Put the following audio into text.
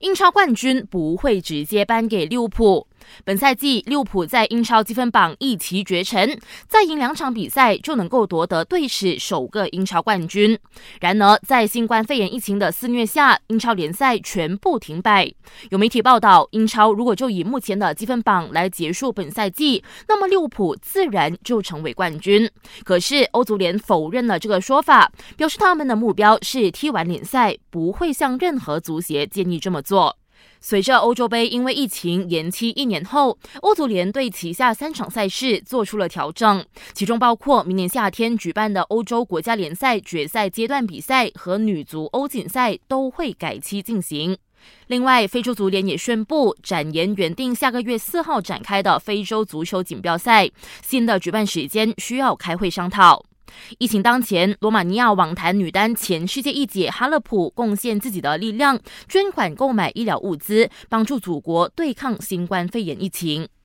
英超冠军不会直接颁给利物浦。本赛季，利物浦在英超积分榜一骑绝尘，再赢两场比赛就能够夺得队史首个英超冠军。然而，在新冠肺炎疫情的肆虐下，英超联赛全部停摆。有媒体报道，英超如果就以目前的积分榜来结束本赛季，那么利物浦自然就成为冠军。可是，欧足联否认了这个说法，表示他们的目标是踢完联赛，不会向任何足协建议这么做。随着欧洲杯因为疫情延期一年后，欧足联对旗下三场赛事做出了调整，其中包括明年夏天举办的欧洲国家联赛决赛阶段比赛和女足欧锦赛都会改期进行。另外，非洲足联也宣布展延原定下个月四号展开的非洲足球锦标赛，新的举办时间需要开会商讨。疫情当前，罗马尼亚网坛女单前世界一姐哈勒普贡献自己的力量，捐款购买医疗物资，帮助祖国对抗新冠肺炎疫情。